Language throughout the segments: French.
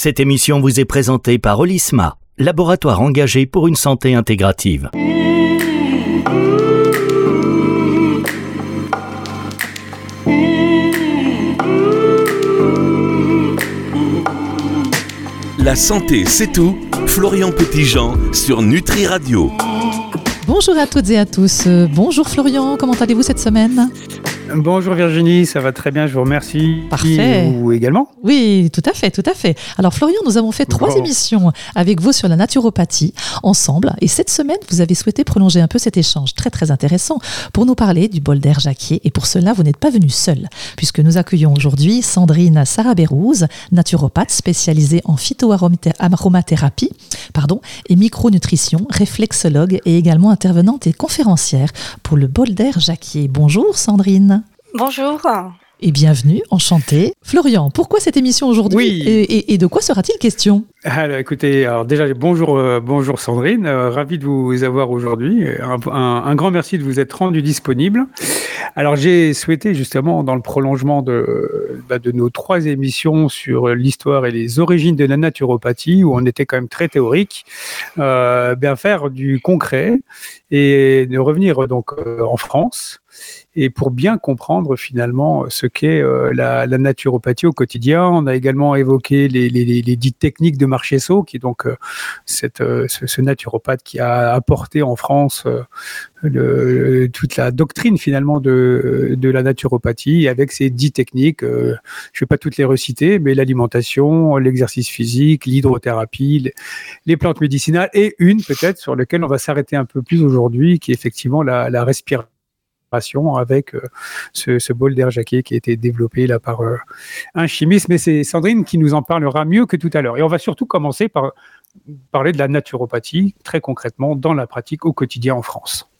Cette émission vous est présentée par Olisma, laboratoire engagé pour une santé intégrative. La santé, c'est tout. Florian Petitjean sur Nutri Radio. Bonjour à toutes et à tous. Euh, Bonjour Florian, comment allez-vous cette semaine Bonjour Virginie, ça va très bien, je vous remercie. Parfait. Vous également Oui, tout à fait, tout à fait. Alors Florian, nous avons fait trois Bon. émissions avec vous sur la naturopathie ensemble et cette ssemaine, vous avez souhaité prolonger un peu cet échange très très intéressant pour nous parler du bol d'air jacquier et pour cela, vous n'êtes pas venu seul puisque nous accueillons aujourd'hui Sandrine Sarabérouse, naturopathe spécialisée en phytoaromathérapie pardon, et micronutrition, réflexologue et également intervenante et conférencière pour le bol d'air jacquier. Bonjour Sandrine. Bonjour. Et bienvenue, enchanté. Florian, pourquoi cette émission aujourd'hui Oui. et, et- et de quoi sera-t-il question? Alors écoutez, alors déjà bonjour, euh, bonjour Sandrine, euh, ravi de vous avoir aujourd'hui. Un, un- un grand merci de vous être rendu disponible. Alors j'ai souhaité justement dans le prolongement de, bah, de nos trois émissions sur l'histoire et les origines de la naturopathie, où on était quand même très théorique, euh, bien faire du concret et de revenir donc en France. Et pour bien comprendre finalement ce qu'est euh, la, naturopathie au quotidien, on a également évoqué les, les, dites techniques de Marchesso, qui est donc euh, euh, ce, naturopathe qui a apporté en France toute la doctrine finalement de, la naturopathie avec ses dix techniques. je ne vais pas toutes les reciter, mais l'alimentation, l'exercice physique, l'hydrothérapie, les, plantes médicinales et une peut-être sur laquelle on va s'arrêter un peu plus aujourd'hui, qui est effectivement la respiration avec euh, ce, bol d'air jaquet qui a été développé là par euh, un chimiste. Mais c'est Sandrine qui nous en parlera mieux que tout à l'heure. Et on va surtout commencer par parler de la naturopathie très concrètement dans la pratique au quotidien en France.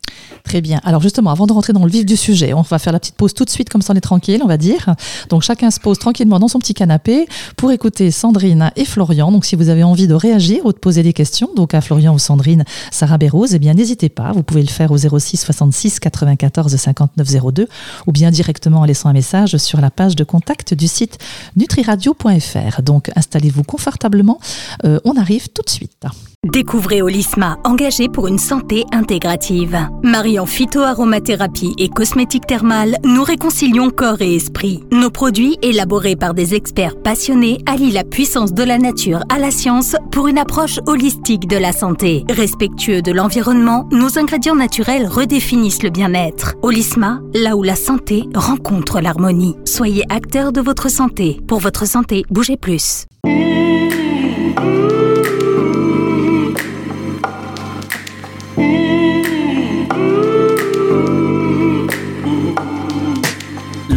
Très bien. Alors justement, avant de rentrer dans le vif du sujet, on va faire la petite pause tout de suite, comme ça on est tranquille, on va dire. Donc chacun se pose tranquillement dans son petit canapé pour écouter Sandrine et Florian. Donc si vous avez envie de réagir ou de poser des questions, donc à Florian ou Sandrine, Sarah Bérose, eh bien n'hésitez pas. Vous pouvez le faire au 06 66 94 59 02 ou bien directement en laissant un message sur la page de contact du site nutriradio.fr. Donc installez-vous confortablement. Euh, on arrive tout de suite. Découvrez Olisma, engagé pour une santé intégrative. Mariant phytoaromathérapie et cosmétique thermale, nous réconcilions corps et esprit. Nos produits, élaborés par des experts passionnés, allient la puissance de la nature à la science pour une approche holistique de la santé. Respectueux de l'environnement, nos ingrédients naturels redéfinissent le bien-être. Olisma, là où la santé rencontre l'harmonie. Soyez acteur de votre santé. Pour votre santé, bougez plus.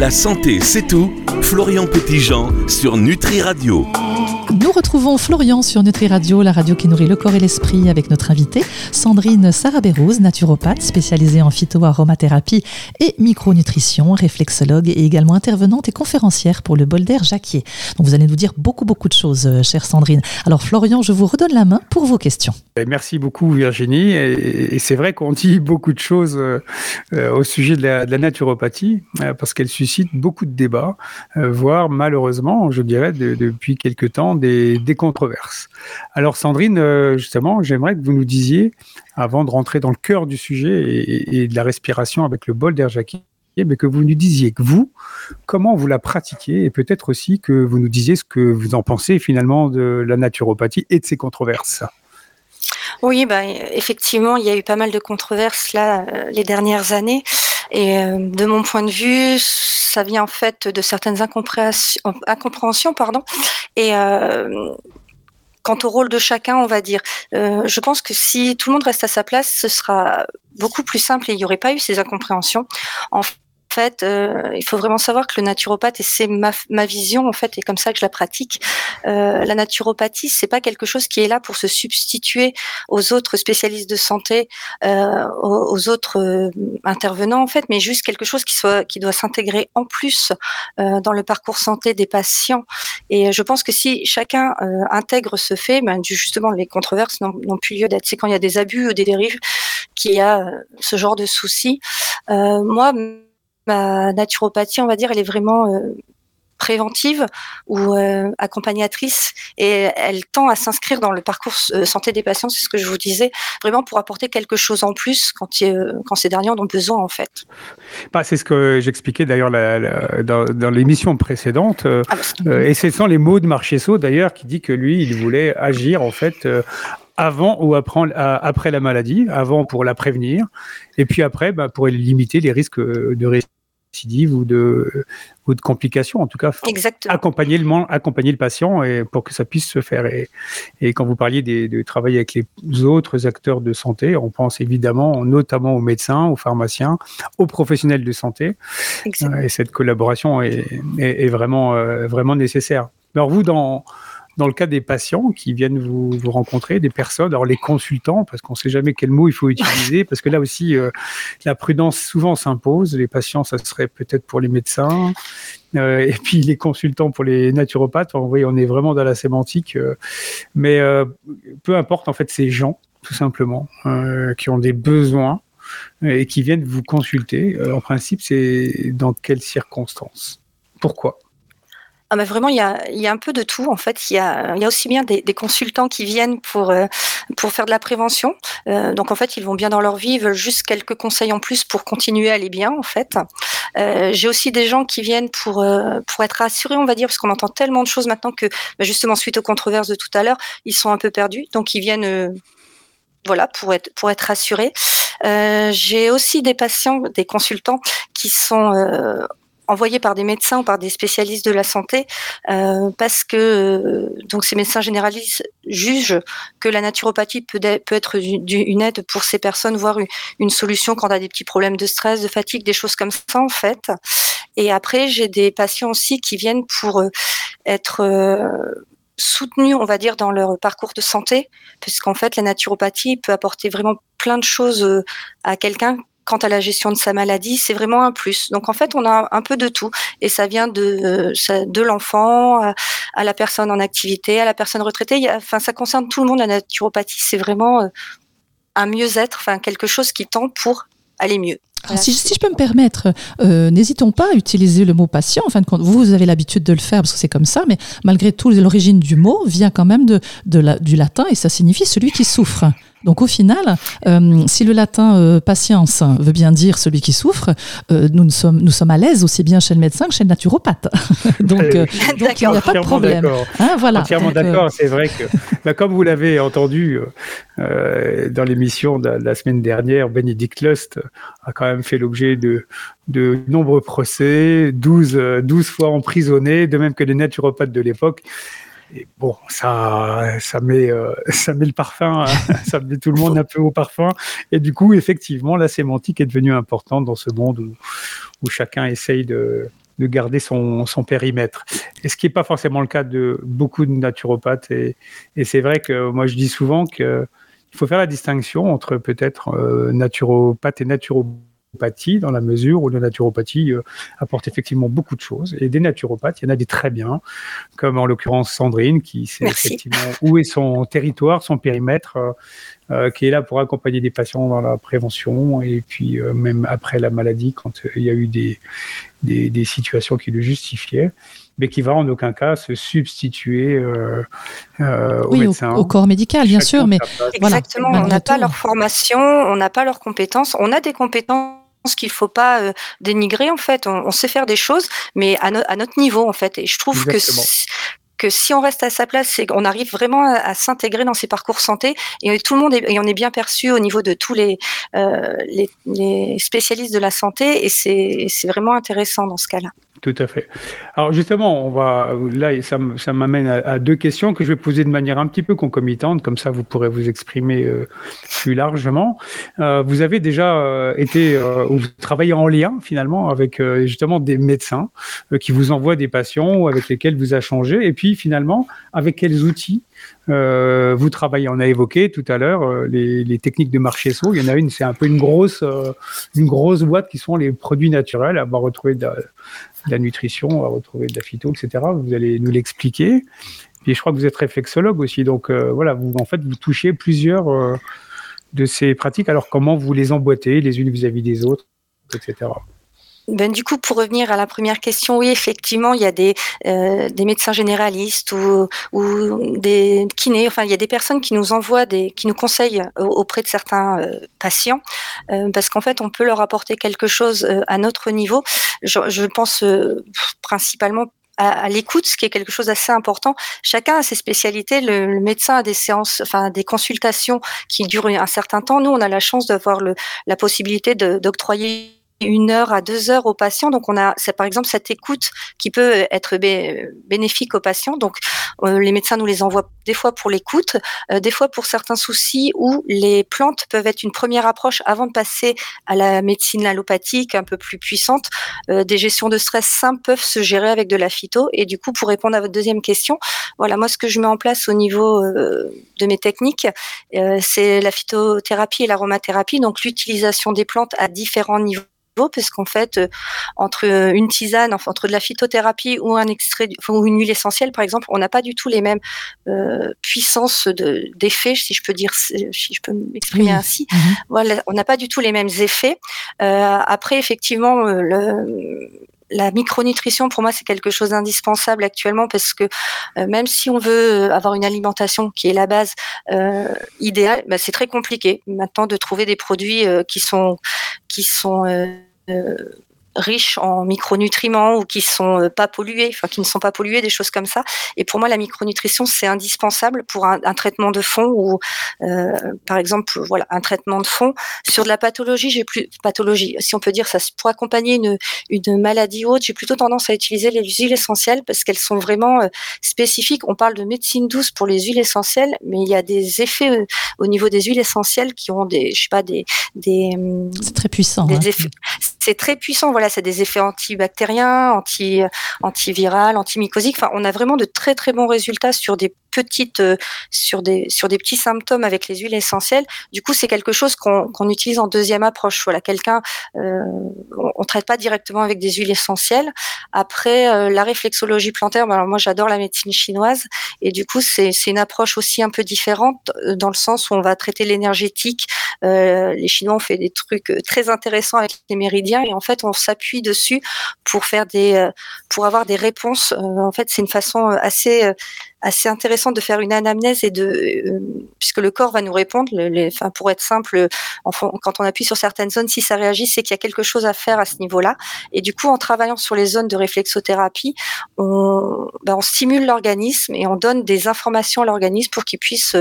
La santé, c'est tout. Florian Petitjean sur Nutri Radio. Nous retrouvons Florian sur Nutri Radio, la radio qui nourrit le corps et l'esprit, avec notre invitée Sandrine Sarabérouse, naturopathe spécialisée en phytoaromathérapie et micronutrition, réflexologue et également intervenante et conférencière pour le bol d'air Jacquier. Donc vous allez nous dire beaucoup beaucoup de choses, euh, chère Sandrine. Alors Florian, je vous redonne la main pour vos questions. Et merci beaucoup Virginie. Et, c'est vrai qu'on dit beaucoup de choses euh, euh, au sujet de la, naturopathie parce qu'elle suscite beaucoup de débats, voire malheureusement, je dirais, de- depuis quelque temps, des, des controverses. Alors Sandrine, euh, justement, j'aimerais que vous nous disiez, avant de rentrer dans le cœur du sujet et, de la respiration avec le bol d'air mais que vous nous disiez que vous, comment vous la pratiquez et peut-être aussi que vous nous disiez ce que vous en pensez finalement de la naturopathie et de ses controverses. Oui, bah, effectivement, il y a eu pas mal de controverses là euh, les dernières années. Et euh, de mon point de vue, ça vient en fait de certaines incompréhensions, pardon. Et euh, quant au rôle de chacun, on va dire, euh, je pense que si tout le monde reste à sa place, ce sera beaucoup plus simple et il n'y aurait pas eu ces incompréhensions. En fait, euh, il faut vraiment savoir que le naturopathe, et c'est ma, vision en fait, et comme ça que je la pratique, euh, la naturopathie, c'est pas quelque chose qui est là pour se substituer aux autres spécialistes de santé, euh, aux, autres intervenants en fait, mais juste quelque chose qui doit s'intégrer en plus dans le parcours santé des patients. Et je pense que si chacun intègre ce fait, ben, justement les controverses n'ont plus lieu d'être. C'est quand il y a des abus ou des dérives qu'il y a ce genre de soucis. Moi, ma naturopathie, on va dire, elle est vraiment euh, préventive ou accompagnatrice et elle tend à s'inscrire dans le parcours santé des patients, c'est ce que je vous disais, vraiment pour apporter quelque chose en plus quand, quand ces derniers en ont besoin en fait. Bah, c'est ce que j'expliquais d'ailleurs dans, l'émission précédente ah, bah, et ce sont les mots de Marchesso d'ailleurs qui dit que lui il voulait agir en fait avant ou après, la maladie, avant pour la prévenir, et puis après bah, pour limiter les risques de récidive ou de, ou de complications, en tout cas, accompagner le, accompagner le patient et pour que ça puisse se faire. Et, et quand vous parliez de travailler avec les autres acteurs de santé, on pense évidemment notamment aux médecins, aux pharmaciens, aux professionnels de santé. Euh, et cette collaboration est, est, vraiment, euh, vraiment nécessaire. Alors vous, dans, dans le cas des patients qui viennent vous, vous rencontrer, des personnes, alors les consultants, parce qu'on ne sait jamais quel mot il faut utiliser, parce que là aussi, euh, la prudence souvent s'impose. Les patients, ça serait peut-être pour les médecins, euh, et puis les consultants pour les naturopathes. On, on est vraiment dans la sémantique, euh, mais peu importe en fait ces gens, tout simplement, qui ont des besoins et qui viennent vous consulter. en principe, c'est dans quelles circonstances? Pourquoi? Ah bah vraiment, il y a, un peu de tout. En fait, il y a, aussi bien des, consultants qui viennent pour, euh, pour faire de la prévention. Euh, donc, en fait, ils vont bien dans leur vie, veulent juste quelques conseils en plus pour continuer à aller bien, en fait. Euh, J'ai aussi des gens qui viennent pour, pour être rassurés, on va dire, parce qu'on entend tellement de choses maintenant que, bah justement, suite aux controverses de tout à l'heure, ils sont un peu perdus. Donc, ils viennent voilà, pour être, pour être rassurés. Euh, J'ai aussi des patients, des consultants qui sont envoyés par des médecins ou par des spécialistes de la santé euh, parce que euh, donc ces médecins généralistes jugent que la naturopathie peut, peut être une aide pour ces personnes, voire une, solution quand on a des petits problèmes de stress, de fatigue, des choses comme ça en fait. Et après, j'ai des patients aussi qui viennent pour euh, être soutenus, on va dire, dans leur parcours de santé, puisqu'en fait, la naturopathie peut apporter vraiment plein de choses à quelqu'un quant à la gestion de sa maladie, c'est vraiment un plus. Donc en fait, on a un peu de tout et ça vient de de l'enfant à, la personne en activité, à la personne retraitée. enfin, ça concerne tout le monde. La naturopathie, c'est vraiment euh, un mieux-être, enfin quelque chose qui tend pour aller mieux. si, je peux me permettre, euh, n'hésitons pas à utiliser le mot patient. En compte, vous avez l'habitude de le faire parce que c'est comme ça, mais malgré tout, l'origine du mot vient quand même de, de la, du latin et ça signifie celui qui souffre. Donc au final, euh, si le latin euh, patience veut bien dire celui qui souffre, euh, nous, sommes, nous sommes à l'aise aussi bien chez le médecin que chez le naturopathe. donc, il n'y a pas de problème. Hein, voilà. Entièrement d'accord. C'est vrai que, bah, comme vous l'avez entendu dans l'émission de, la semaine dernière, Bénédicte Lust a quand même fait l'objet de, de nombreux procès, 12, 12 fois emprisonné, de même que les naturopathes de l'époque bon, ça, ça met, euh, ça met le parfum, hein. ça met tout le monde un peu au parfum. Et du coup, effectivement, la sémantique est devenue importante dans ce monde où, chacun essaye de, de garder son, périmètre. Et ce qui n'est pas forcément le cas de beaucoup de naturopathes. Et, et c'est vrai que moi, je dis souvent qu'il faut faire la distinction entre peut-être euh, naturopathe et naturopathe dans la mesure où la naturopathie euh, apporte effectivement beaucoup de choses. Et des naturopathes, il y en a des très bien, comme en l'occurrence Sandrine, qui sait effectivement où est son territoire, son périmètre, euh, euh, qui est là pour accompagner des patients dans la prévention et puis même après la maladie, quand il y a eu des, des, situations qui le justifiaient mais qui va en aucun cas se substituer euh, au médecin. Au, corps médical, bien sûr, mais exactement, on n'a pas leur formation, on n'a pas leurs compétences, on a des compétences qu'il faut pas euh, dénigrer en fait. On, sait faire des choses, mais à, notre niveau en fait. Et je trouve que que si on reste à sa place, c'est qu'on arrive vraiment à, s'intégrer dans ces parcours santé et tout le monde est, et on est bien perçu au niveau de tous les, euh, les, les, spécialistes de la santé et c'est vraiment intéressant dans ce cas-là. Tout à fait. Alors justement, on va là, ça, m'amène à, deux questions que je vais poser de manière un petit peu concomitante, comme ça vous pourrez vous exprimer euh, plus largement. Euh, vous avez déjà euh, été, euh, vous travaillez en lien finalement avec justement des médecins qui vous envoient des patients ou avec lesquels vous échangez, et puis finalement avec quels outils euh, vous travaillez, on a évoqué tout à l'heure euh, les, les, techniques de marché saut. Il y en a une, c'est un peu une grosse, euh, une grosse boîte qui sont les produits naturels. On va retrouver de la, nutrition, on va retrouver de la phyto, etc. Vous allez nous l'expliquer. Et je crois que vous êtes réflexologue aussi. Donc voilà, vous en fait vous touchez plusieurs de ces pratiques. Alors comment vous les emboîtez les unes vis-à-vis des autres, etc. ben, du coup, pour revenir à la première question, oui, effectivement, il y a des, euh, médecins généralistes ou, des kinés. Enfin, il y a des personnes qui nous envoient, des, qui nous conseillent auprès de certains euh, patients, euh, parce qu'en fait, on peut leur apporter quelque chose à notre niveau. Je, pense principalement à, l'écoute, ce qui est quelque chose d'assez important. Chacun a ses spécialités. Le, le, médecin a des séances, enfin des consultations qui durent un certain temps. Nous, on a la chance d'avoir la possibilité d'octroyer une heure à deux heures aux patients. Donc, on a, par exemple cette écoute qui peut être bénéfique aux patients. Donc, euh, les médecins nous les envoient des fois pour l'écoute, euh, des fois pour certains soucis où les plantes peuvent être une première approche avant de passer à la médecine allopathique un peu plus puissante. Euh, des gestions de stress simples peuvent se gérer avec de la phyto. Et du coup, pour répondre à votre deuxième question, voilà, moi, ce que je mets en place au niveau de mes techniques, c'est la phytothérapie et l'aromathérapie, donc l'utilisation des plantes à différents niveaux parce qu'en fait, euh, entre euh, une tisane, enfin, entre de la phytothérapie ou un extrait, ou une huile essentielle, par exemple, on n'a pas du tout les mêmes euh, puissances d'effets, si je peux dire, si je peux m'exprimer ainsi. Mhm. Voilà, on n'a pas du tout les mêmes effets. Euh, après, effectivement, le, la micronutrition, pour moi, c'est quelque chose d'indispensable actuellement parce que même si on veut avoir une alimentation qui est la base euh, idéale, bah, c'est très compliqué maintenant de trouver des produits qui sont qui sont riches en micronutriments ou qui sont euh, pas pollués, enfin qui ne sont pas pollués, des choses comme ça. Et pour moi, la micronutrition c'est indispensable pour un, un, traitement de fond ou, euh, par exemple, voilà, un traitement de fond sur de la pathologie. J'ai plus pathologie, si on peut dire ça, pour accompagner une, une maladie haute, j'ai plutôt tendance à utiliser les huiles essentielles parce qu'elles sont vraiment euh, spécifiques. On parle de médecine douce pour les huiles essentielles, mais il y a des effets euh, au niveau des huiles essentielles qui ont des, je sais pas, des, des c'est très puissant. Des hein. C'est très puissant. Voilà c'est des effets antibactériens, anti antiviral, antimycosiques. Enfin, on a vraiment de très très bons résultats sur des petites, euh, sur des sur des petits symptômes avec les huiles essentielles. Du coup, c'est quelque chose qu'on utilise en deuxième approche. Voilà, quelqu'un, euh, on, on, traite pas directement avec des huiles essentielles. Après, euh, la réflexologie plantaire. Ben, alors moi, j'adore la médecine chinoise et du coup, c'est une approche aussi un peu différente dans le sens où on va traiter l'énergétique. Les Chinois ont fait des trucs très intéressants avec les méridiens et en fait, on s'appuie dessus pour faire des, euh, pour avoir des réponses. Euh, en fait, c'est une façon euh, assez assez intéressant de faire une anamnèse et de puisque le corps va nous répondre. Les, enfin, pour être simple, quand on appuie sur certaines zones, si ça réagit, c'est qu'il y a quelque chose à faire à ce niveau-là. Et du coup, en travaillant sur les zones de réflexothérapie, on, ben, on stimule l'organisme et on donne des informations à l'organisme pour qu'il puisse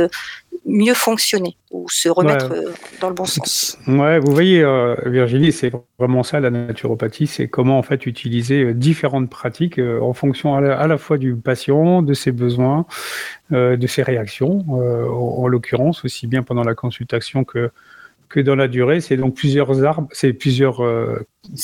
mieux fonctionner ou se remettre ouais. dans le bon sens. Ouais, vous voyez, euh, Virginie, c'est vraiment ça la naturopathie, c'est comment en fait utiliser différentes pratiques euh, en fonction à la, à la, fois du patient, de ses besoins, euh, de ses réactions, en, en l'occurrence aussi bien pendant la consultation que que dans la durée, c'est donc plusieurs arbres, c'est plusieurs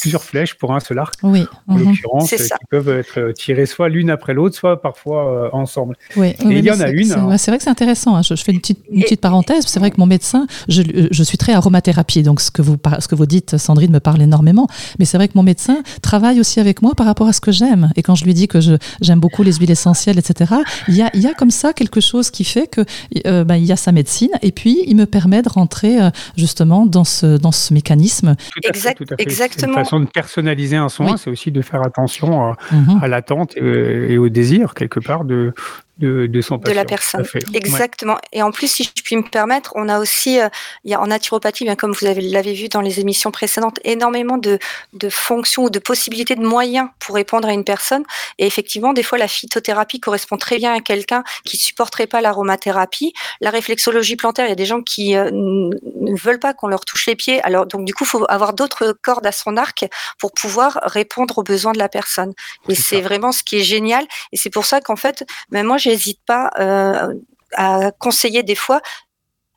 plusieurs flèches pour un seul arc, oui. en mmh. l'occurrence, qui peuvent être tirées soit l'une après l'autre, soit parfois euh, ensemble. Oui. Et oui, il y en a une. Hein. C'est vrai que c'est intéressant. Hein. Je, je, fais une petite, une petite parenthèse. C'est vrai que mon médecin, je, je, suis très aromathérapie, donc ce que, vous, ce que vous dites, Sandrine, me parle énormément. Mais c'est vrai que mon médecin travaille aussi avec moi par rapport à ce que j'aime. Et quand je lui dis que j'aime beaucoup les huiles essentielles, etc., il y a, il y a comme ça quelque chose qui fait que euh, il y a sa médecine, et puis il me permet de rentrer euh, justement dans ce, dans ce mécanisme. Tout à fait, tout à fait. Exactement une façon de personnaliser un soin, oui. c'est aussi de faire attention à, à l'attente et, et, au désir, quelque part, de, de, de son patient. De la personne. Exactement. Ouais. Et en plus, si je puis me permettre, on a aussi, euh, il y a en naturopathie, bien comme vous l'avez vu dans les émissions précédentes, énormément de, de fonctions ou de possibilités de moyens pour répondre à une personne. Et effectivement, des fois, la phytothérapie correspond très bien à quelqu'un qui supporterait pas l'aromathérapie. La réflexologie plantaire, il y a des gens qui euh, ne veulent pas qu'on leur touche les pieds. Alors, donc, du coup, il faut avoir d'autres cordes à son arc pour pouvoir répondre aux besoins de la personne. Et c'est vraiment ce qui est génial. Et c'est pour ça qu'en fait, même moi, j'hésite pas euh, à conseiller des fois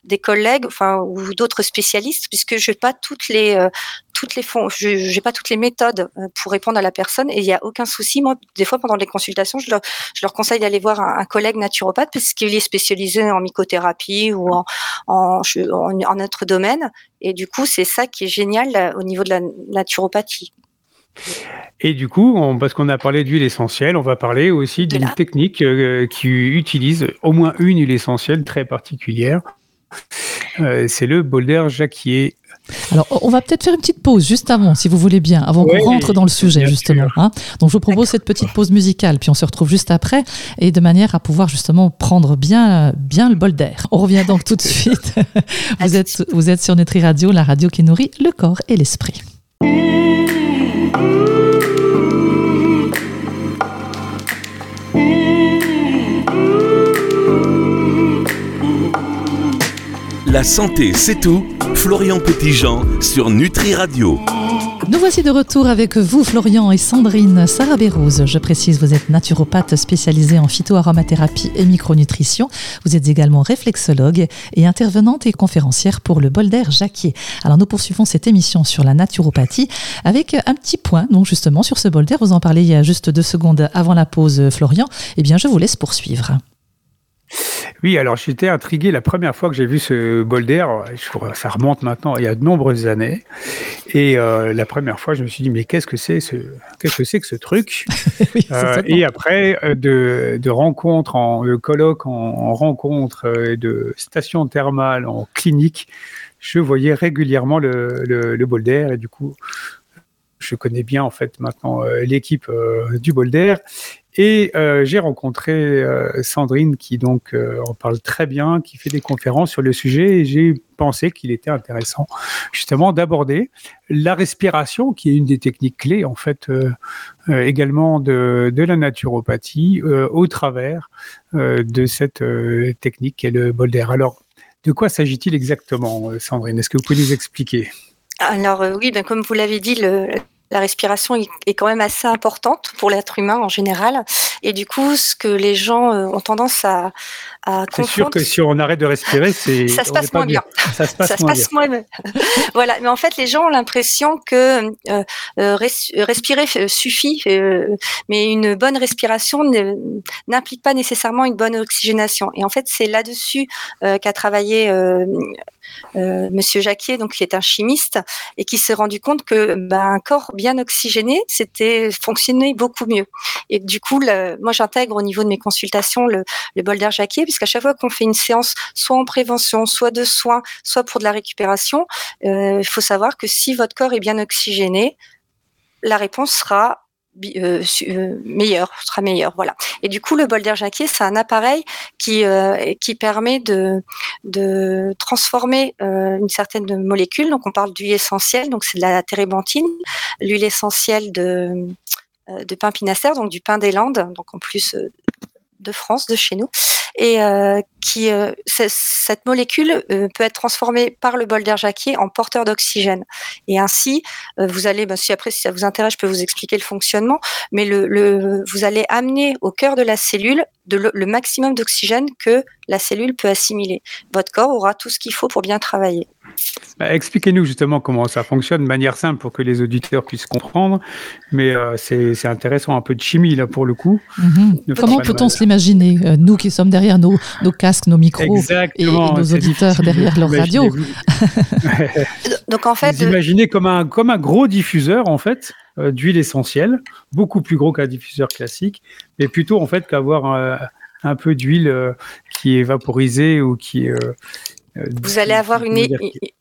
des collègues, enfin ou d'autres spécialistes, puisque je n'ai pas toutes les euh, toutes les fonds, j'ai pas toutes les méthodes euh, pour répondre à la personne et il n'y a aucun souci. Moi, des fois pendant les consultations, je leur, je leur conseille d'aller voir un, un, collègue naturopathe parce qu'il est spécialisé en mycothérapie ou en en, en, en autre domaine. Et du coup, c'est ça qui est génial là, au niveau de la naturopathie. Et du coup, on, parce qu'on a parlé d'huile essentielle, on va parler aussi d'une technique euh, qui utilise au moins une huile essentielle très particulière. Euh, c'est le Boulder Jacquier. Alors, on va peut-être faire une petite pause juste avant, si vous voulez bien, avant qu'on rentre dans le sujet, justement. Hein. Donc, je vous propose cette petite pause musicale, puis on se retrouve juste après, et de manière à pouvoir justement prendre bien, bien le bol d'air. On revient donc tout de suite. vous, êtes, vous êtes sur Nutri Radio, la radio qui nourrit le corps et l'esprit. La santé, c'est tout. Florian Petitjean sur Nutri Radio. Nous voici de retour avec vous, Florian et Sandrine Sarah Je précise, vous êtes naturopathe spécialisée en phytoaromathérapie et micronutrition. Vous êtes également réflexologue et intervenante et conférencière pour le bol d'air Jacquier. Alors, nous poursuivons cette émission sur la naturopathie avec un petit point, donc justement, sur ce bol d'air. Vous en parlez il y a juste deux secondes avant la pause, Florian. Eh bien, je vous laisse poursuivre. Oui, alors j'étais intrigué la première fois que j'ai vu ce bol d'air. Ça remonte maintenant il y a de nombreuses années. Et euh, la première fois, je me suis dit mais qu'est-ce que c'est ce qu'est-ce que c'est que ce truc euh, Et après euh, de, de rencontres en de colloques en, rencontres de stations thermales en clinique, je voyais régulièrement le, le, le bol d'air et du coup je connais bien en fait maintenant l'équipe du bol d'air et euh, j'ai rencontré euh, Sandrine qui donc euh, en parle très bien, qui fait des conférences sur le sujet et j'ai pensé qu'il était intéressant justement d'aborder la respiration qui est une des techniques clés en fait également de, de, la naturopathie au travers de cette technique qu'est le bol d'air. Alors de quoi s'agit-il exactement Sandrine? Est-ce que vous pouvez nous expliquer? Alors oui, ben, comme vous l'avez dit, le, la respiration est quand même assez importante pour l'être humain en général. Et du coup, ce que les gens euh, ont tendance à, à C'est sûr que si on arrête de respirer, c'est ça se passe moins bien. Ça se passe, moins, bien. voilà. Mais en fait, les gens ont l'impression que euh, euh respirer suffit, mais une bonne respiration n'implique pas nécessairement une bonne oxygénation. Et en fait, c'est là-dessus qu'a travaillé Monsieur Jacquier, donc qui est un chimiste et qui s'est rendu compte que ben, un corps bien oxygéné, c'était fonctionnait beaucoup mieux. Et du coup, moi j'intègre au niveau de mes consultations le, le bol d'air Jacquier, puisqu'à chaque fois qu'on fait une séance, soit en prévention, soit de soins, soit pour de la récupération, euh, il faut savoir que si votre corps est bien oxygéné, la réponse sera euh, euh, meilleur, sera meilleur, voilà. Et du coup, le bol d'air Jacquier, c'est un appareil qui euh, qui permet de de transformer une certaine molécule. Donc, on parle d'huile essentielle, donc c'est de la térébenthine, l'huile essentielle de de pain pinacère, donc du pain des Landes, donc en plus de France, de chez nous, et euh, qui euh, cette molécule euh, peut être transformée par le bol d'air Jacquier en porteur d'oxygène. Et ainsi, vous allez, bah, si après ça vous intéresse, je peux vous expliquer le fonctionnement, mais vous allez amener au cœur de la cellule le maximum d'oxygène que la cellule peut assimiler. Votre corps aura tout ce qu'il faut pour bien travailler. Bah, expliquez-nous justement comment ça fonctionne de manière simple pour que les auditeurs puissent comprendre. Mais euh, c'est intéressant, un peu de chimie là pour le coup. Mhm. Comment peut-on se l'imaginer, euh, nous qui sommes derrière nos, nos casques, nos micros et, nos auditeurs derrière leur radio Donc en fait, vous imaginez comme un, comme un gros diffuseur en fait euh, d'huile essentielle, beaucoup plus gros qu'un diffuseur classique, mais plutôt en fait qu'avoir un peu d'huile qui est vaporisée ou qui, euh, vous allez avoir une,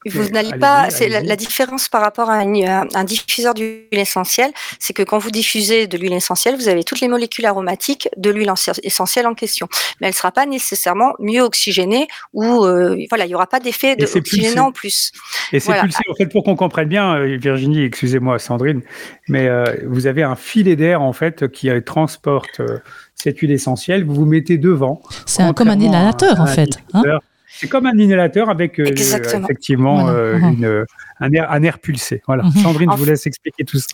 vous n'allez pas, c'est la, différence par rapport à, un diffuseur d'huile essentielle, c'est que quand vous diffusez de l'huile essentielle, vous avez toutes les molécules aromatiques de l'huile essentielle en question, mais elle ne sera pas nécessairement mieux oxygénée ou euh, voilà, il n'y aura pas d'effet de oxygénant en plus. Et c'est pulsé. En fait, pour qu'on comprenne bien, euh, Virginie, excusez-moi, Sandrine, mais vous avez un filet d'air en fait qui transporte cette huile essentielle. Vous vous mettez devant. C'est comme un inhalateur en fait. Hein c'est comme un inhalateur avec euh, effectivement euh, une, un, air, un, air, pulsé. Voilà. Mhm. Sandrine, je vous laisse expliquer tout ça.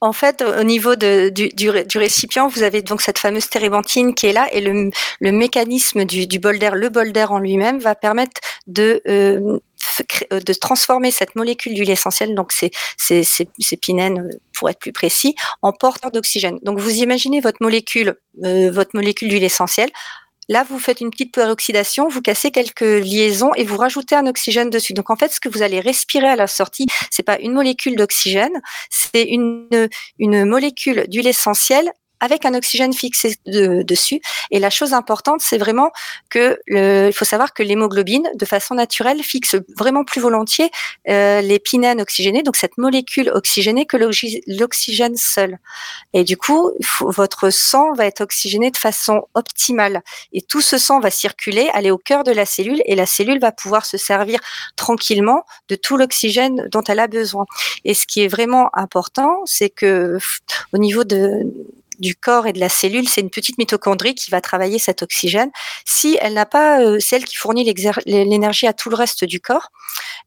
En fait, au niveau de, du, du, du, récipient, vous avez donc cette fameuse térébenthine qui est là et le, le mécanisme du, du bol d'air, le bol d'air en lui-même, va permettre de euh, de transformer cette molécule d'huile essentielle, donc c'est c'est pinène pour être plus précis, en porteur d'oxygène. Donc vous imaginez votre molécule, votre molécule d'huile essentielle Là, vous faites une petite peroxydation, vous cassez quelques liaisons et vous rajoutez un oxygène dessus. Donc en fait, ce que vous allez respirer à la sortie, c'est pas une molécule d'oxygène, c'est une, une molécule d'huile essentielle avec un oxygène fixé dessus. Et la chose importante, c'est vraiment que il faut savoir que l'hémoglobine, de façon naturelle, fixe vraiment plus volontiers euh, les donc cette molécule oxygénée que l'oxygène seul. Et du coup, votre sang va être oxygéné de façon optimale. Et tout ce sang va circuler, aller au cœur de la cellule, et la cellule va pouvoir se servir tranquillement de tout l'oxygène dont elle a besoin. Et ce qui est vraiment important, c'est que au niveau de du corps et de la cellule, c'est une petite mitochondrie qui va travailler cet oxygène. Si elle n'a pas, euh, celle qui fournit l'énergie à tout le reste du corps,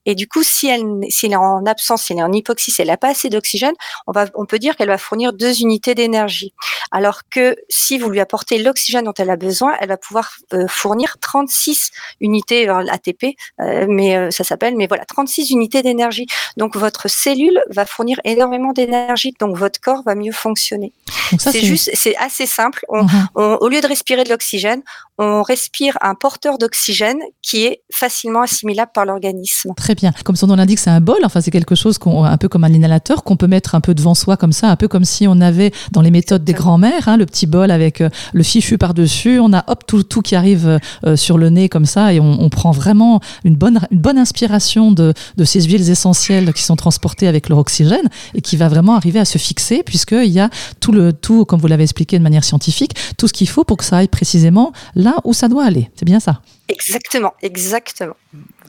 et du coup, si elle, si elle est en absence, si elle est en hypoxie, si elle n'a pas assez d'oxygène, on va, on peut dire qu'elle va fournir deux unités d'énergie. Alors que si vous lui apportez l'oxygène dont elle a besoin, elle va pouvoir euh, fournir 36 unités ATP, euh, mais ça s'appelle, mais voilà, 36 unités d'énergie. Donc votre cellule va fournir énormément d'énergie, donc votre corps va mieux fonctionner c'est juste, c'est assez simple. Mhm. au lieu de respirer de l'oxygène, on respire un porteur d'oxygène qui est facilement assimilable par l'organisme. Très bien. Comme son nom l'indique, c'est un bol. Enfin, c'est quelque chose qu'on, un peu comme un inhalateur qu'on peut mettre un peu devant soi comme ça, un peu comme si on avait dans les méthodes des grands-mères, hein, le petit bol avec euh, le fichu par-dessus. On a hop tout, tout qui arrive euh, sur le nez comme ça et on, prend vraiment une bonne, une bonne inspiration de, de ces huiles essentielles qui sont transportées avec leur oxygène et qui va vraiment arriver à se fixer puisqu'il y a tout le tout, comme vous l'avez expliqué de manière scientifique, tout ce qu'il faut pour que ça aille précisément là où ça doit aller. C'est bien ça Exactement, exactement.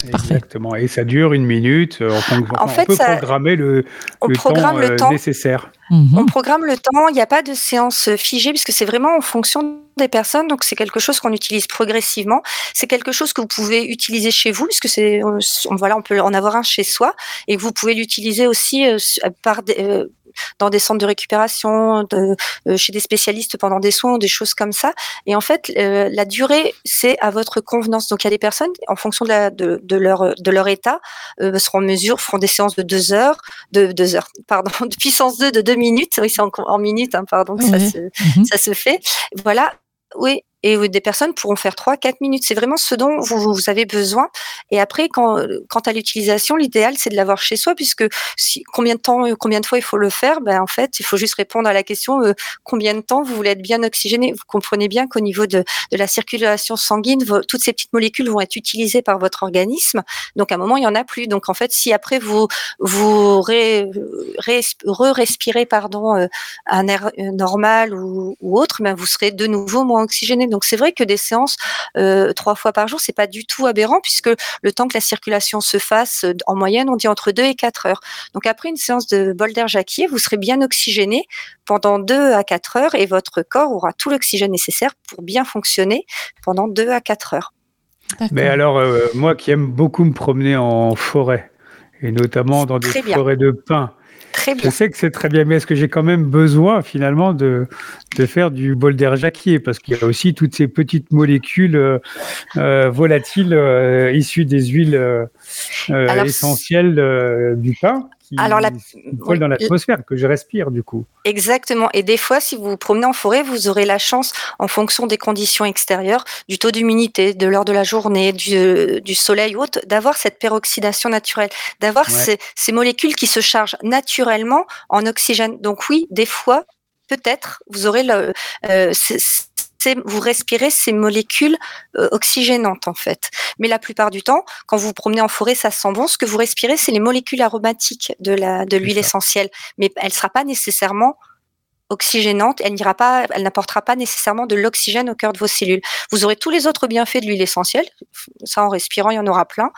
Exactement. Et ça dure une minute. Euh, en, fait, on peut programmer le, programme le euh, temps nécessaire. Mhm. On programme le temps. Il n'y a pas de séance figée puisque c'est vraiment en fonction des personnes. Donc c'est quelque chose qu'on utilise progressivement. C'est quelque chose que vous pouvez utiliser chez vous puisque c'est voilà on peut en avoir un chez soi et vous pouvez l'utiliser aussi euh, par des, dans des centres de récupération, de, euh, chez des spécialistes pendant des soins, des choses comme ça. Et en fait, euh, la durée, c'est à votre convenance. Donc il y a des personnes, en fonction de, la, de, de leur, de leur état, euh, seront en mesure, feront des séances de deux heures, de deux heures, pardon, de puissance 2 de deux minutes. Oui, c'est en, en, minutes, hein, pardon, ça, se, mhm. ça se fait. Voilà. Oui, et des personnes pourront faire 3-4 minutes. C'est vraiment ce dont vous, avez besoin. Et après, quand, quant à l'utilisation, l'idéal, c'est de l'avoir chez soi, puisque si, combien de temps, combien de fois il faut le faire? Ben, En fait, il faut juste répondre à la question euh, combien de temps vous voulez être bien oxygéné? Vous comprenez bien qu'au niveau de, la circulation sanguine, toutes ces petites molécules vont être utilisées par votre organisme. Donc, à un moment, il n'y en a plus. Donc, en fait, si après vous, vous re-respirez pardon, euh, un air euh, normal ou, ou autre, ben, vous serez de nouveau moins oxygéné. Donc c'est vrai que des séances euh, trois fois par jour, c'est pas du tout aberrant puisque le temps que la circulation se fasse, euh, en moyenne, on dit entre 2 et 4 heures. Donc après une séance de bol d'air jacquier, vous serez bien oxygéné pendant 2 à 4 heures et votre corps aura tout l'oxygène nécessaire pour bien fonctionner pendant 2 à 4 heures. Mais alors, euh, moi qui aime beaucoup me promener en forêt, et notamment dans des forêts de pins, je sais que c'est très bien, mais est-ce que j'ai quand même besoin finalement de, de faire du bol d'air jacquier? Parce qu'il y a aussi toutes ces petites molécules euh, euh, volatiles euh, issues des huiles essentielles du pain qui Alors la... dans l'atmosphère, que je respire du coup. Exactement. Et des fois, si vous vous promenez en forêt, vous aurez la chance, en fonction des conditions extérieures, du taux d'humidité, de l'heure de la journée, du, du soleil ou autre, d'avoir cette peroxydation naturelle, d'avoir ces, ces molécules qui se chargent naturellement en oxygène. Donc oui, des fois, peut-être, vous aurez le, euh, vous respirez ces molécules euh, oxygénantes en fait. Mais la plupart du temps, quand vous vous promenez en forêt, ça sent bon. Ce que vous respirez, c'est les molécules aromatiques de la de l'huile essentielle, mais elle sera pas nécessairement oxygénante, elle n'ira pas, elle n'apportera pas nécessairement de l'oxygène au cœur de vos cellules. Vous aurez tous les autres bienfaits de l'huile essentielle, ça en respirant, il y en aura plein,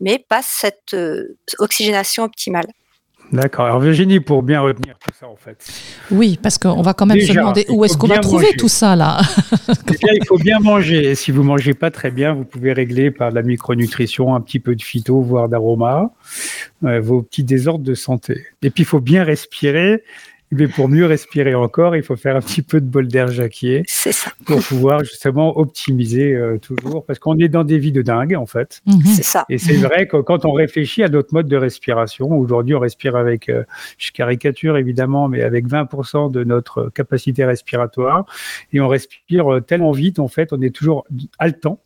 mais pas cette euh, oxygénation optimale. D'accord. Alors Virginie, pour bien retenir tout ça, en fait. Oui, parce qu'on va quand même se demander où est-ce qu'on va trouver tout ça là. Déjà, il faut bien manger. si vous mangez pas très bien, vous pouvez régler par la micronutrition, un petit peu de phyto, voire d'aroma, euh, vos petits désordres de santé. Et puis, il faut bien respirer mais pour mieux respirer encore, il faut faire un petit peu de bol d'air jacquier pour pouvoir justement optimiser euh, toujours, parce qu'on est dans des vies de dingue en fait. Mhm. C'est ça. Et c'est vrai que quand on réfléchit à notre mode de respiration, aujourd'hui on respire avec, euh, je caricature évidemment, mais avec 20% de notre capacité respiratoire, et on respire euh, tellement vite en fait, on est toujours haletant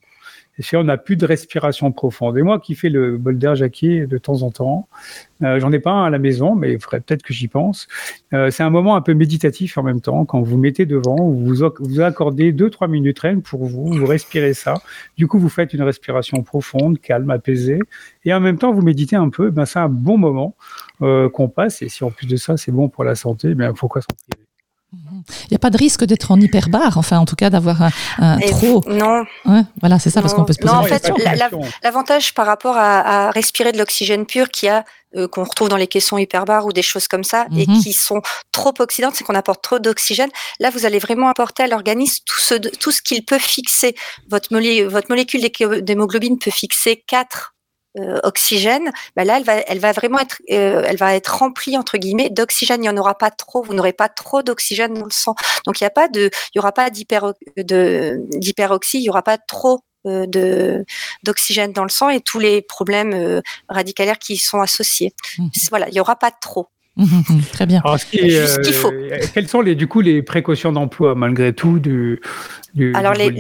On n'a plus de respiration profonde. Et moi qui fais le bol d'air Jacquier de temps en temps, euh, j'en ai pas un à la maison, mais il faudrait peut-être que j'y pense. Euh, c'est un moment un peu méditatif en même temps. Quand vous mettez devant, vous vous accordez deux trois minutes rien pour vous, vous respirez ça. Du coup, vous faites une respiration profonde, calme, apaisée, et en même temps vous méditez un peu. Ben c'est un bon moment euh, qu'on passe. Et si en plus de ça c'est bon pour la santé, ben pourquoi s'en priver il n'y a pas de risque d'être en hyperbare, enfin en tout cas d'avoir un, trop. Non. voilà, c'est ça, parce qu'on peut se poser non, en fait, l'avantage par rapport à, respirer de l'oxygène pur qui a euh, qu'on retrouve dans les caissons hyperbares ou des choses comme ça et Mhm. qui sont trop oxydantes, c'est qu'on apporte trop d'oxygène. Là, vous allez vraiment apporter à l'organisme tout ce, tout ce qu'il peut fixer. Votre, molé- votre molécule d'hémo- d'hémoglobine peut fixer 4 oxygène, ben là, elle va, elle va vraiment être, euh, elle va être remplie entre guillemets d'oxygène. Il n'y en aura pas trop. Vous n'aurez pas trop d'oxygène dans le sang. Donc il n'y a pas de, il y aura pas d'hyper, de d'hyperoxie. Il n'y aura pas trop euh, de d'oxygène dans le sang et tous les problèmes euh, radicalaires qui y sont associés. Mhm. Voilà, il n'y aura pas de trop. Très bien. Alors, ce qui est, Juste ce qu'il faut. euh, quelles sont les, du coup les précautions d'emploi malgré tout du, du, Alors, du les-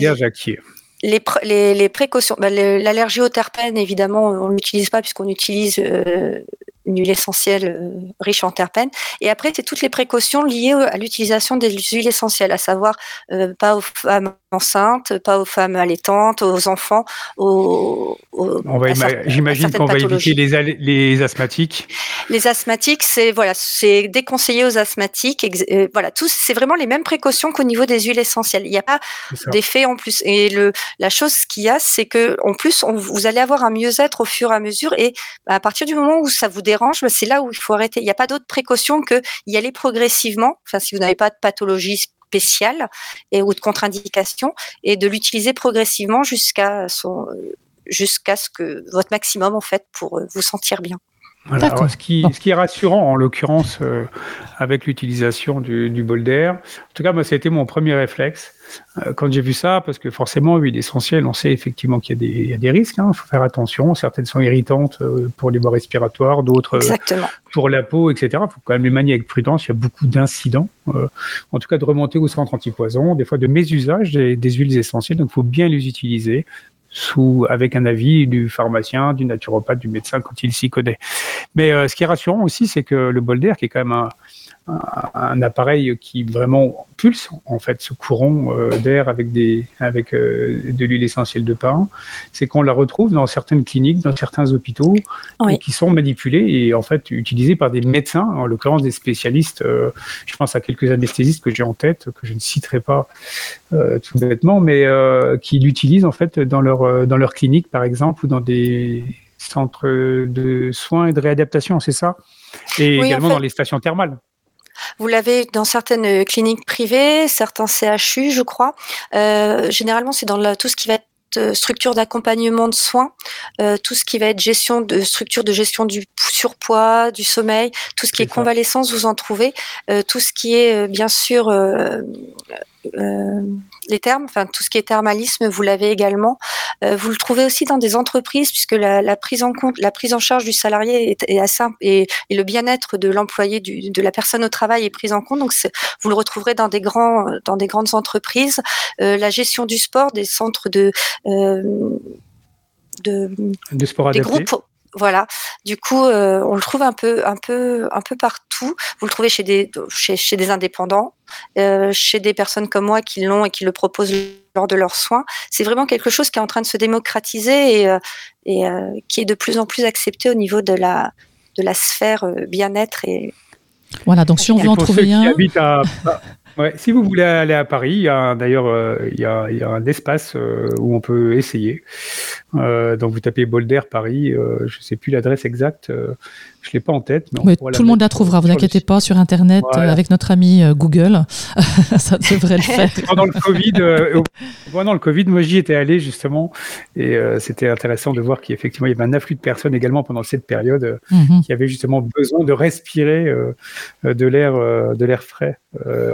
Les, les, précautions, le- l'allergie aux terpènes, évidemment, on ne l'utilise pas puisqu'on utilise euh, une huile essentielle euh, riche en terpènes. Et après, c'est toutes les précautions liées à l'utilisation des huiles essentielles, à savoir euh, pas aux femmes enceintes, pas aux femmes allaitantes, aux enfants, aux, aux- J'imagine qu'on va éviter les, les asthmatiques. Les asthmatiques, c'est voilà, c'est déconseillé aux asthmatiques. euh, voilà, tous, c'est vraiment les mêmes précautions qu'au niveau des huiles essentielles. Il n'y a pas d'effet en plus. Et le, la chose qu'il y a, c'est que en plus, on- vous allez avoir un mieux-être au fur et à mesure. Et à partir du moment où ça vous dérange, bah, c'est là où il faut arrêter. Il n'y a pas d'autre précaution que y aller progressivement. Enfin, si vous n'avez pas de pathologie spéciale et ou de contre-indication, et de l'utiliser progressivement jusqu'à son jusqu'à ce que votre maximum en fait pour euh, vous sentir bien. Voilà. Alors, ce, qui, Bon. ce qui est rassurant, en l'occurrence, euh, avec l'utilisation du, du bol d'air, en tout cas, moi, ça a été mon premier réflexe euh, quand j'ai vu ça, parce que forcément, huile essentielle, on sait effectivement qu'il y, a des- il y a des risques, il faut faire attention. Certaines sont irritantes euh, pour les voies respiratoires, d'autres pour la peau, etc. Il faut quand même les manier avec prudence. Il y a beaucoup d'incidents, en tout cas de remonter au centre antipoison, des fois de mésusage des, des huiles essentielles. Donc, il faut bien les utiliser sous avec un avis du pharmacien, du naturopathe, du médecin quand il s'y connaît. Mais euh, ce qui est rassurant aussi, c'est que le bol d'air, qui est quand même un, un, appareil qui vraiment pulse en fait ce courant euh, d'air avec des avec euh, de l'huile essentielle de pin, c'est qu'on la retrouve dans certaines cliniques, dans certains hôpitaux, Oui. et qui sont manipulés et en fait utilisés par des médecins, en l'occurrence des spécialistes. euh, je pense à quelques anesthésistes que j'ai en tête, que je ne citerai pas tout bêtement, mais qui l'utilisent en fait dans leur dans leur clinique par exemple ou dans des centres de soins et de réadaptation, c'est ça? Et Oui, en également fait- dans les stations thermales. Vous l'avez dans certaines euh, cliniques privées, certains CHU, je crois. Euh, généralement, c'est dans la- tout ce qui va être euh, structure d'accompagnement de soins, euh, tout ce qui va être gestion de structure de gestion du surpoids, du sommeil, tout ce qui est convalescence, vous en trouvez, euh, tout ce qui est euh, bien sûr euh, les termes, enfin tout ce qui est thermalisme, vous l'avez également. Euh, vous le trouvez aussi dans des entreprises puisque la, la prise en compte, la prise en charge du salarié est, est assez et, et le bien-être de l'employé, de la personne au travail est prise en compte. Donc vous le retrouverez dans des grands, dans des grandes entreprises. Euh, la gestion du sport, des centres de de De sport des adapté. groupes. Voilà. Du coup, euh, on le trouve un peu, un peu, un peu partout. Vous le trouvez chez des, chez, chez des indépendants, euh, chez des personnes comme moi qui l'ont et qui le proposent lors de leurs soins. C'est vraiment quelque chose qui est en train de se démocratiser et, euh, et euh, qui est de plus en plus accepté au niveau de la, de la sphère euh, bien-être et Voilà, donc si on veut en trouver qui un, habitent à- à- si vous voulez aller à Paris, il y a d'ailleurs euh, il, y a, un espace euh, où on peut essayer. Euh, donc vous tapez Bolder Paris, je sais plus l'adresse exacte, je l'ai pas en tête. Mais tout le monde la trouvera, vous sur le inquiétez pas, sur Internet, Voilà. euh, avec notre ami euh, Google, ça devrait le faire. Pendant le Covid, euh, pendant le Covid, moi j'y étais allé justement et c'était intéressant de voir qu'effectivement il y avait un afflux de personnes également pendant cette période Mhm. qui avaient justement besoin de respirer de l'air de l'air frais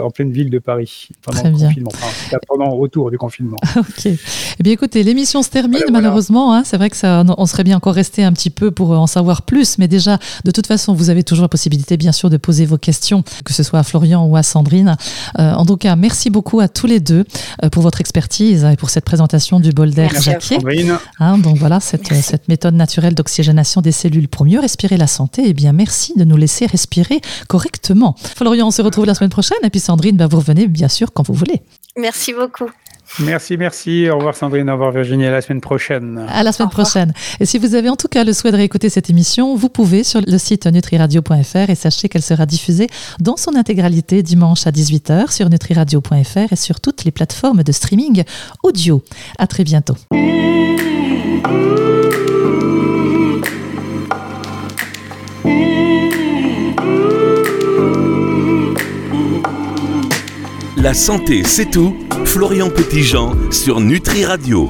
en pleine ville de Paris pendant Très le bien. confinement, enfin, pendant le retour du confinement. Ok. Eh bien, écoutez, l'émission se termine Voilà, voilà. malheureusement. hein. c'est vrai que ça, on serait bien encore resté un petit peu pour en savoir plus, mais déjà, de toute façon, vous avez toujours la possibilité, bien sûr, de poser vos questions, que ce soit à Florian ou à Sandrine. Euh, en tout cas, merci beaucoup à tous les deux euh, pour votre expertise et pour cette présentation du bol d'air Merci à Jacquier. Sandrine, Hein, donc voilà, cette, méthode naturelle d'oxygénation des cellules pour mieux respirer la santé. Eh bien, merci de nous laisser respirer correctement. Florian, on se retrouve la semaine prochaine. Et puis Sandrine, bah, vous revenez bien sûr quand vous voulez. Merci beaucoup. Merci, merci. Au revoir Sandrine, au revoir Virginie, à la semaine prochaine. À la semaine prochaine. Et si vous avez en tout cas le souhait de réécouter cette émission, vous pouvez sur le site nutriradio.fr et sachez qu'elle sera diffusée dans son intégralité dimanche à 18h sur nutriradio.fr et sur toutes les plateformes de streaming audio. À très bientôt. La santé, c'est tout. Florian Petitjean sur Nutri Radio.